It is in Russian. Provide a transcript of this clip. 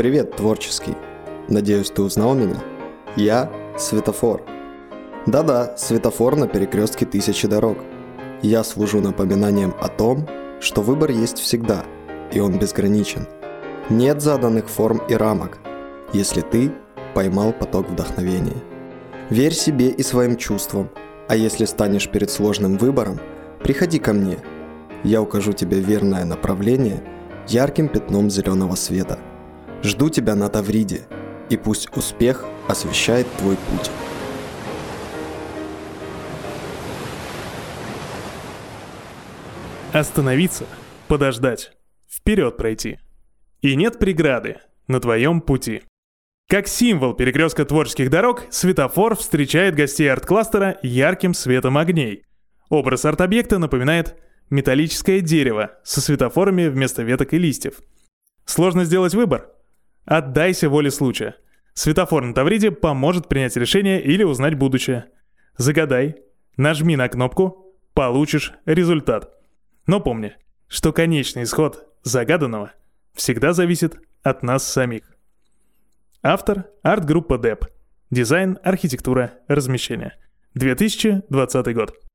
Привет, творческий. Надеюсь, ты узнал меня? Я – Светофор. Да-да, светофор на перекрестке тысячи дорог. Я служу напоминанием о том, что выбор есть всегда, и он безграничен. Нет заданных форм и рамок, если ты поймал поток вдохновения. Верь себе и своим чувствам, а если станешь перед сложным выбором, приходи ко мне. Я укажу тебе верное направление ярким пятном зеленого света – Жду тебя на Тавриде, и пусть успех освещает твой путь. Остановиться, подождать, вперед пройти. И нет преграды на твоем пути. Как символ перекрестка творческих дорог, светофор встречает гостей арт-кластера ярким светом огней. Образ арт-объекта напоминает металлическое дерево со светофорами вместо веток и листьев. Сложно сделать выбор? Отдайся воле случая. Светофор на Тавриде поможет принять решение или узнать будущее. Загадай, нажми на кнопку, получишь результат. Но помни, что конечный исход загаданного всегда зависит от нас самих. Автор – арт-группа DEP. Дизайн, архитектура, размещение. 2020 год.